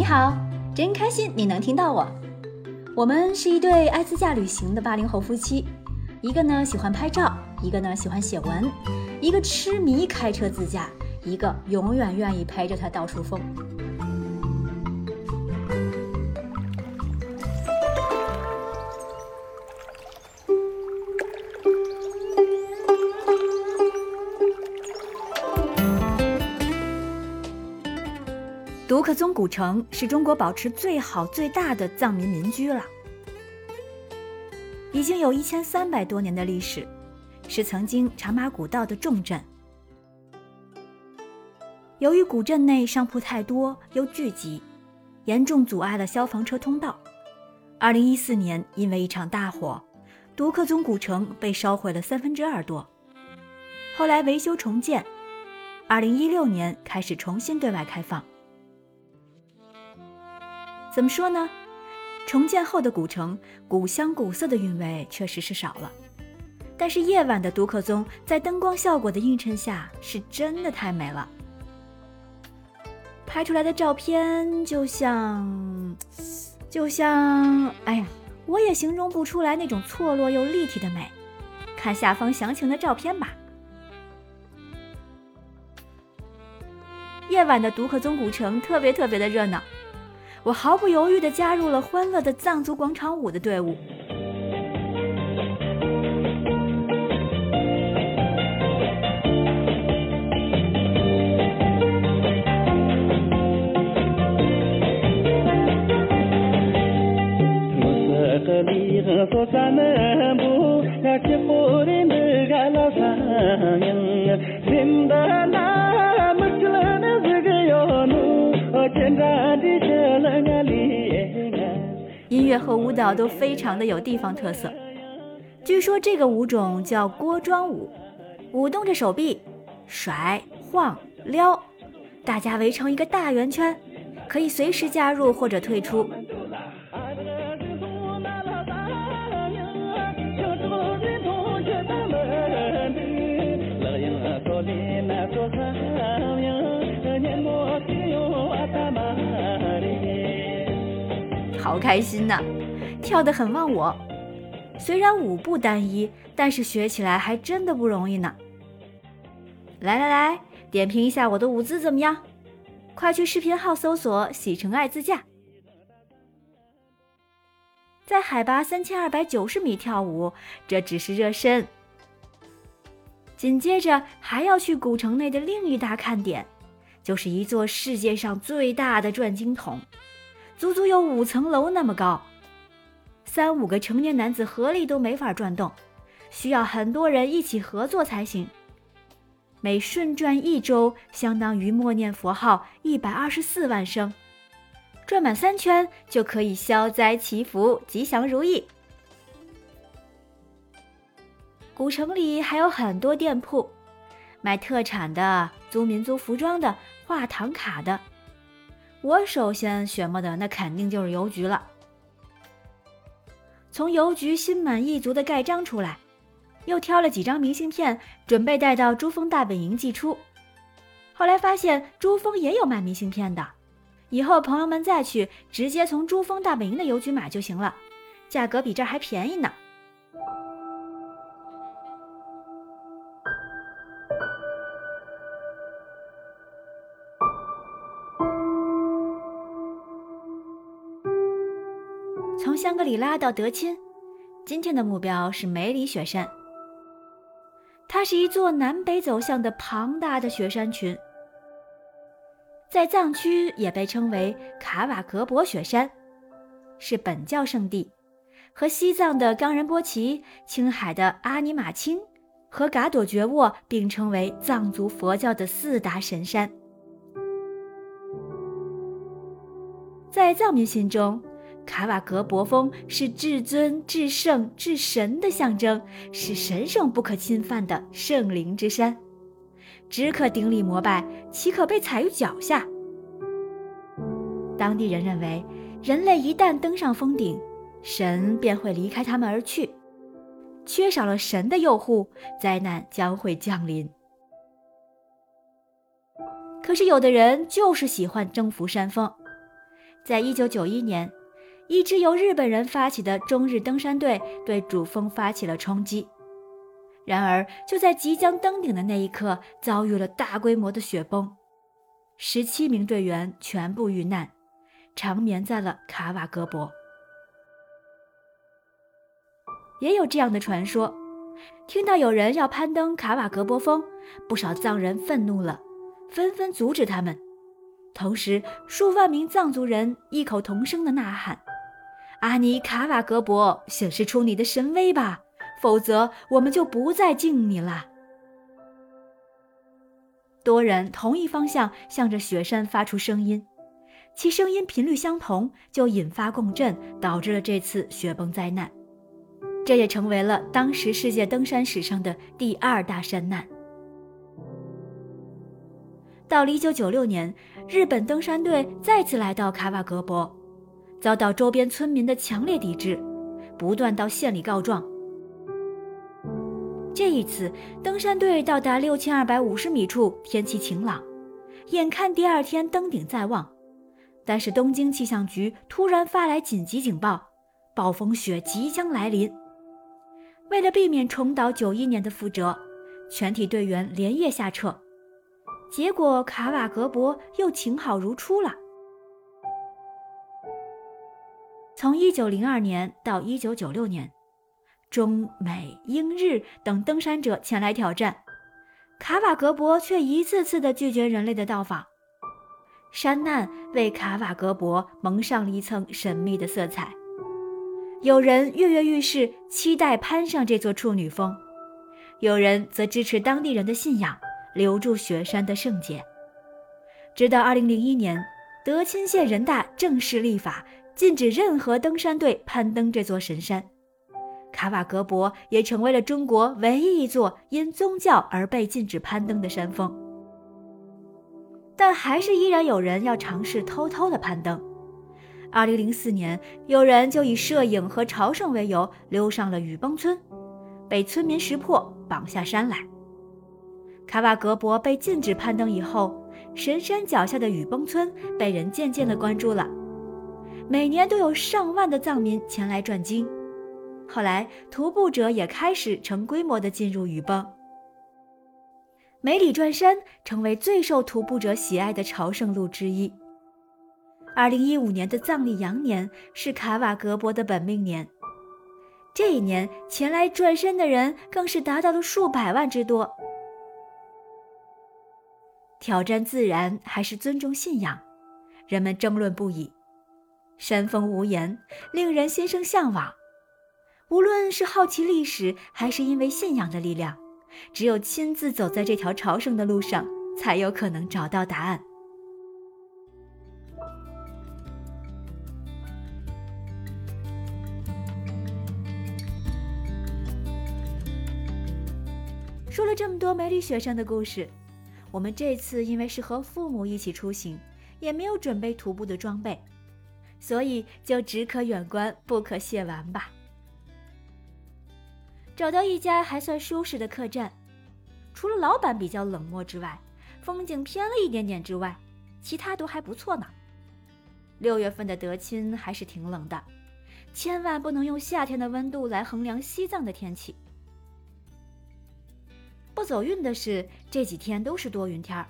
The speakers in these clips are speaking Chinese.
你好，真开心你能听到我。我们是一对爱自驾旅行的八零后夫妻，一个呢喜欢拍照，一个呢喜欢写文，一个痴迷开车自驾，一个永远愿意陪着他到处疯。独克宗古城是中国保持最好最大的藏民民居了，已经有一千三百多年的历史，是曾经茶马古道的重镇。由于古镇内商铺太多又聚集，严重阻碍了消防车通道。二零一四年，因为一场大火，独克宗古城被烧毁了三分之二多。后来维修重建，二零一六年开始重新对外开放。怎么说呢？重建后的古城古香古色的韵味确实是少了，但是夜晚的独克宗在灯光效果的映衬下，是真的太美了。拍出来的照片就像，就像，哎呀，我也形容不出来那种错落又立体的美。看下方详情的照片吧。夜晚的独克宗古城特别特别的热闹。我毫不犹豫地加入了欢乐的藏族广场舞的队伍。音乐和舞蹈都非常的有地方特色。据说这个舞种叫锅庄舞，舞动着手臂，甩、晃、撩，大家围成一个大圆圈，可以随时加入或者退出。好开心呐，跳得很忘我。虽然舞步单一，但是学起来还真的不容易呢。来来来，点评一下我的舞姿怎么样？快去视频号搜索“喜成爱自驾”。在海拔三千二百九十米跳舞，这只是热身。紧接着还要去古城内的另一大看点，就是一座世界上最大的转经筒。足足有五层楼那么高，三五个成年男子合力都没法转动，需要很多人一起合作才行。每顺转一周，相当于默念佛号一百二十四万声，转满三圈就可以消灾祈福、吉祥如意。古城里还有很多店铺，卖特产的、租民族服装的、画唐卡的。我首先选择的那肯定就是邮局了。从邮局心满意足的盖章出来，又挑了几张明信片，准备带到珠峰大本营寄出。后来发现珠峰也有卖明信片的，以后朋友们再去，直接从珠峰大本营的邮局买就行了，价格比这儿还便宜呢。香格里拉到德钦，今天的目标是梅里雪山。它是一座南北走向的庞大的雪山群，在藏区也被称为卡瓦格博雪山，是本教圣地，和西藏的冈仁波齐、青海的阿尼玛卿和嘎朵觉沃并称为藏族佛教的四大神山。在藏民心中。卡瓦格博峰是至尊、至圣、至神的象征，是神圣不可侵犯的圣灵之山，只可顶礼膜拜，岂可被踩于脚下？当地人认为，人类一旦登上峰顶，神便会离开他们而去，缺少了神的佑护，灾难将会降临。可是有的人就是喜欢征服山峰。在一九九一年，一支由日本人发起的中日登山队对主峰发起了冲击。然而，就在即将登顶的那一刻，遭遇了大规模的雪崩，十七名队员全部遇难，长眠在了卡瓦格博。也有这样的传说：听到有人要攀登卡瓦格博峰，不少藏人愤怒了，纷纷阻止他们。同时，数万名藏族人异口同声的呐喊：“阿尼卡瓦格博，显示出你的神威吧！”否则，我们就不再敬你了。多人同一方向向着雪山发出声音，其声音频率相同，就引发共振，导致了这次雪崩灾难。这也成为了当时世界登山史上的第二大山难。到了1996年，日本登山队再次来到卡瓦格博，遭到周边村民的强烈抵制，不断到县里告状。这一次，登山队到达六千二百五十米处，天气晴朗，眼看第二天登顶在望。但是东京气象局突然发来紧急警报，暴风雪即将来临。为了避免重蹈九一年的覆辙，全体队员连夜下撤。结果卡瓦格博又晴好如初了。从一九零二年到一九九六年。中美英日等登山者前来挑战，卡瓦格博却一次次的拒绝人类的到访。山难为卡瓦格博蒙上了一层神秘的色彩。有人跃跃欲试，期待攀上这座处女峰；有人则支持当地人的信仰，留住雪山的圣洁。直到2001年，德钦县人大正式立法，禁止任何登山队攀登这座神山。卡瓦格博也成为了中国唯一一座因宗教而被禁止攀登的山峰，但还是依然有人要尝试偷偷的攀登。二零零四年，有人就以摄影和朝圣为由溜上了雨崩村，被村民识破，绑下山来。卡瓦格博被禁止攀登以后，神山脚下的雨崩村被人渐渐的关注了，每年都有上万的藏民前来转经。后来，徒步者也开始成规模的进入雨崩。梅里转山成为最受徒步者喜爱的朝圣路之一。二零一五年的藏历羊年是卡瓦格博的本命年，这一年前来转山的人更是达到了数百万之多。挑战自然还是尊重信仰，人们争论不已。山峰无言，令人心生向往。无论是好奇历史，还是因为信仰的力量，只有亲自走在这条朝圣的路上，才有可能找到答案。说了这么多梅里雪山的故事，我们这次因为是和父母一起出行，也没有准备徒步的装备，所以就只可远观，不可亵玩吧。找到一家还算舒适的客栈，除了老板比较冷漠之外，风景偏了一点点之外，其他都还不错呢。六月份的德钦还是挺冷的，千万不能用夏天的温度来衡量西藏的天气。不走运的是，这几天都是多云天儿，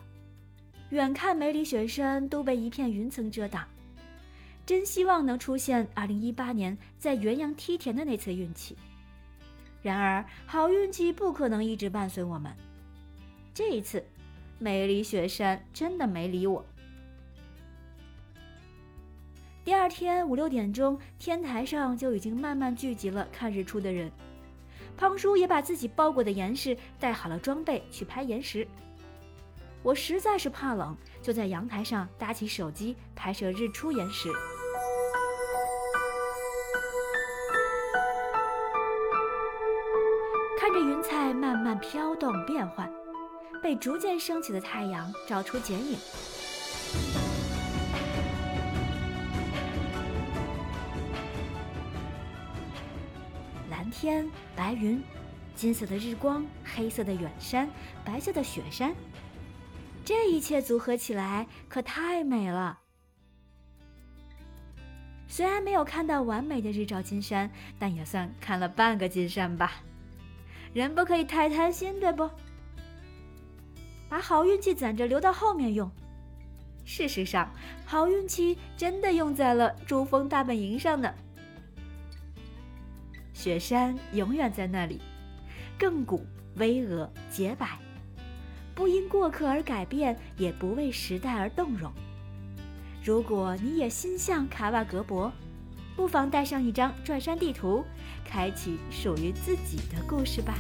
远看梅里雪山都被一片云层遮挡。真希望能出现2018年在元阳梯田的那次运气。然而，好运气不可能一直伴随我们。这一次，梅里雪山真的没理我。第二天五六点钟，天台上就已经慢慢聚集了看日出的人。胖叔也把自己包裹的严实，带好了装备去拍岩石。我实在是怕冷，就在阳台上搭起手机拍摄日出岩石。看着云彩慢慢飘动变换，被逐渐升起的太阳照出剪影。蓝天白云，金色的日光，黑色的远山，白色的雪山，这一切组合起来可太美了。虽然没有看到完美的日照金山，但也算看了半个金山吧。人不可以太贪心，对不？把好运气攒着留到后面用。事实上，好运气真的用在了珠峰大本营上呢。雪山永远在那里，亘古巍峨洁白，不因过客而改变，也不为时代而动容。如果你也心向卡瓦格博，不妨带上一张转山地图，开启属于自己的故事吧。